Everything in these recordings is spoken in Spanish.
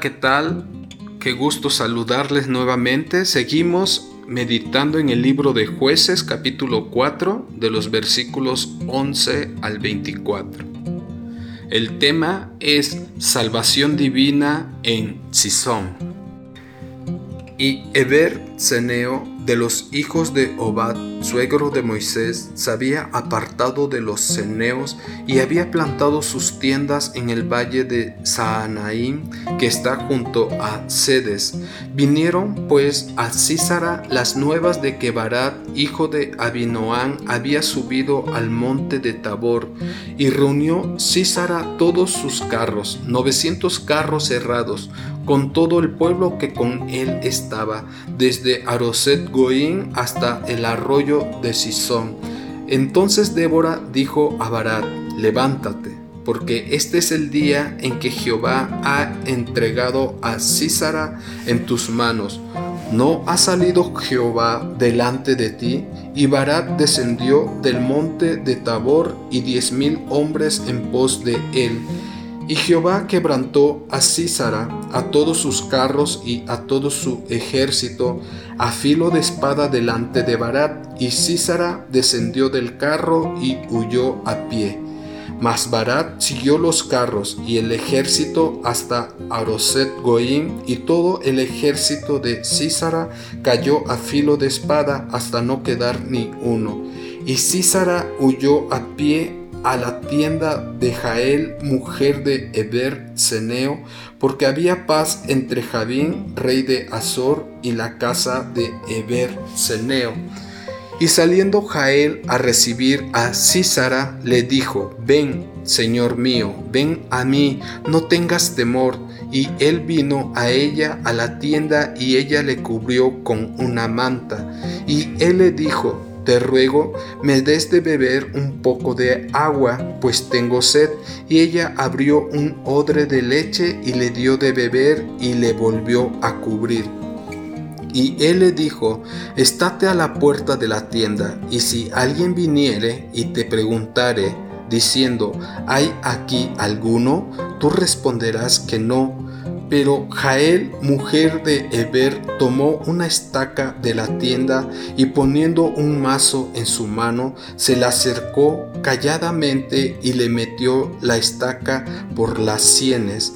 ¿qué tal? Qué gusto saludarles nuevamente. Seguimos meditando en el libro de jueces capítulo 4 de los versículos 11 al 24. El tema es salvación divina en Sison. Y Eber Ceneo de los hijos de Obad, suegro de Moisés, se había apartado de los ceneos y había plantado sus tiendas en el valle de Saanaim, que está junto a Sedes. Vinieron pues a Císara las nuevas de que Barat, hijo de Abinoán, había subido al monte de Tabor, y reunió Císara todos sus carros, novecientos carros cerrados, con todo el pueblo que con él estaba, desde Aroset Goín hasta el arroyo de Sison. Entonces Débora dijo a Barat, levántate, porque este es el día en que Jehová ha entregado a Císara en tus manos. ¿No ha salido Jehová delante de ti? Y Barat descendió del monte de Tabor y diez mil hombres en pos de él y Jehová quebrantó a Císara, a todos sus carros y a todo su ejército, a filo de espada delante de Barat, y Císara descendió del carro y huyó a pie. Mas Barat siguió los carros y el ejército hasta Aroset Goim, y todo el ejército de Císara cayó a filo de espada hasta no quedar ni uno. Y Císara huyó a pie a la tienda de Jael, mujer de Eber Ceneo, porque había paz entre Javín, rey de Azor, y la casa de Eber Ceneo. Y saliendo Jael a recibir a Císara, le dijo, ven, Señor mío, ven a mí, no tengas temor. Y él vino a ella a la tienda y ella le cubrió con una manta. Y él le dijo, te ruego me des de beber un poco de agua, pues tengo sed. Y ella abrió un odre de leche y le dio de beber y le volvió a cubrir. Y él le dijo, estate a la puerta de la tienda, y si alguien viniere y te preguntare, diciendo, ¿hay aquí alguno? Tú responderás que no pero Jael, mujer de Eber, tomó una estaca de la tienda y poniendo un mazo en su mano, se la acercó calladamente y le metió la estaca por las sienes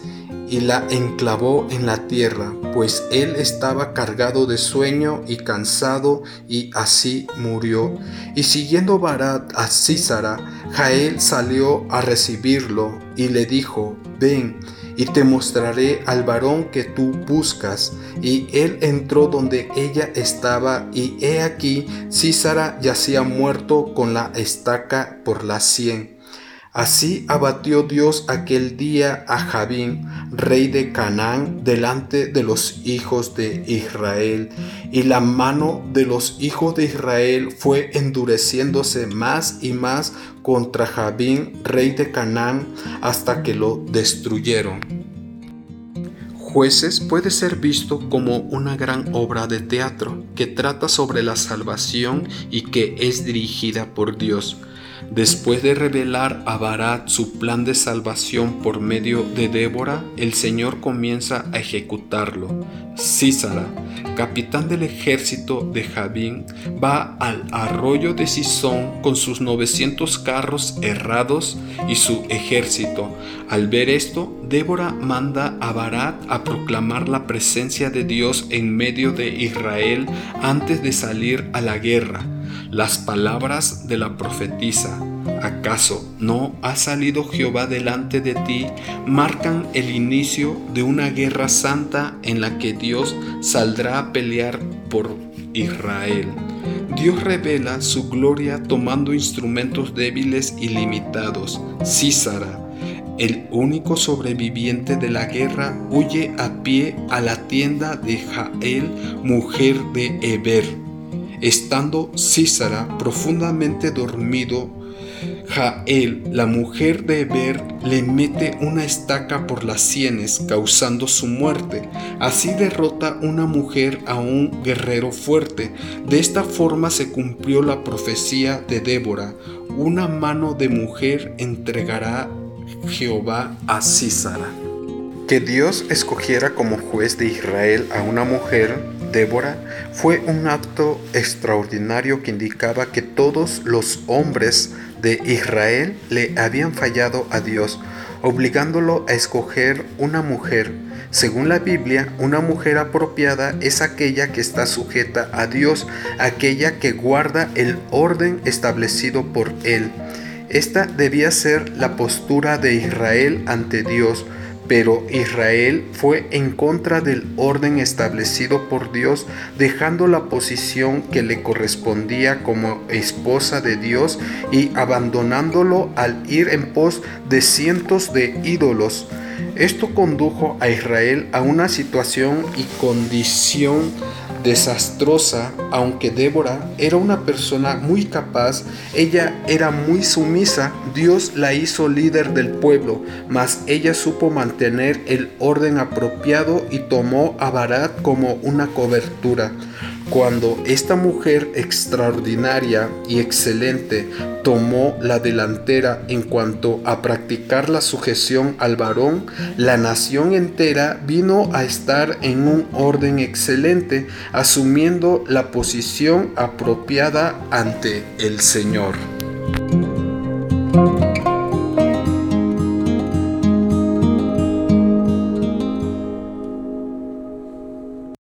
y la enclavó en la tierra, pues él estaba cargado de sueño y cansado, y así murió. Y siguiendo Barat a Císara, Jael salió a recibirlo y le dijo, ven, y te mostraré al varón que tú buscas. Y él entró donde ella estaba, y he aquí, Císara yacía muerto con la estaca por la sien. Así abatió Dios aquel día a Javín, rey de Canaán, delante de los hijos de Israel, y la mano de los hijos de Israel fue endureciéndose más y más contra Javín, rey de Canaán, hasta que lo destruyeron. Jueces puede ser visto como una gran obra de teatro que trata sobre la salvación y que es dirigida por Dios. Después de revelar a Barat su plan de salvación por medio de Débora, el Señor comienza a ejecutarlo. Císara, capitán del ejército de Javín, va al arroyo de Sison con sus 900 carros errados y su ejército. Al ver esto, Débora manda a Barat a proclamar la presencia de Dios en medio de Israel antes de salir a la guerra las palabras de la profetisa, ¿acaso no ha salido Jehová delante de ti? marcan el inicio de una guerra santa en la que Dios saldrá a pelear por Israel. Dios revela su gloria tomando instrumentos débiles y limitados. Císara, el único sobreviviente de la guerra, huye a pie a la tienda de Jael, mujer de Eber Estando Císara profundamente dormido, Jael, la mujer de Eber, le mete una estaca por las sienes, causando su muerte. Así derrota una mujer a un guerrero fuerte. De esta forma se cumplió la profecía de Débora. Una mano de mujer entregará Jehová a Císara. Que Dios escogiera como juez de Israel a una mujer, Débora, fue un acto extraordinario que indicaba que todos los hombres de Israel le habían fallado a Dios, obligándolo a escoger una mujer. Según la Biblia, una mujer apropiada es aquella que está sujeta a Dios, aquella que guarda el orden establecido por Él. Esta debía ser la postura de Israel ante Dios, pero Israel fue en contra del orden establecido por Dios, dejando la posición que le correspondía como esposa de Dios y abandonándolo al ir en pos de cientos de ídolos. Esto condujo a Israel a una situación y condición desastrosa, aunque Débora era una persona muy capaz, ella era muy sumisa, Dios la hizo líder del pueblo, mas ella supo mantener el orden apropiado y tomó a Barat como una cobertura. Cuando esta mujer extraordinaria y excelente tomó la delantera en cuanto a practicar la sujeción al varón, la nación entera vino a estar en un orden excelente, asumiendo la posición apropiada ante el Señor.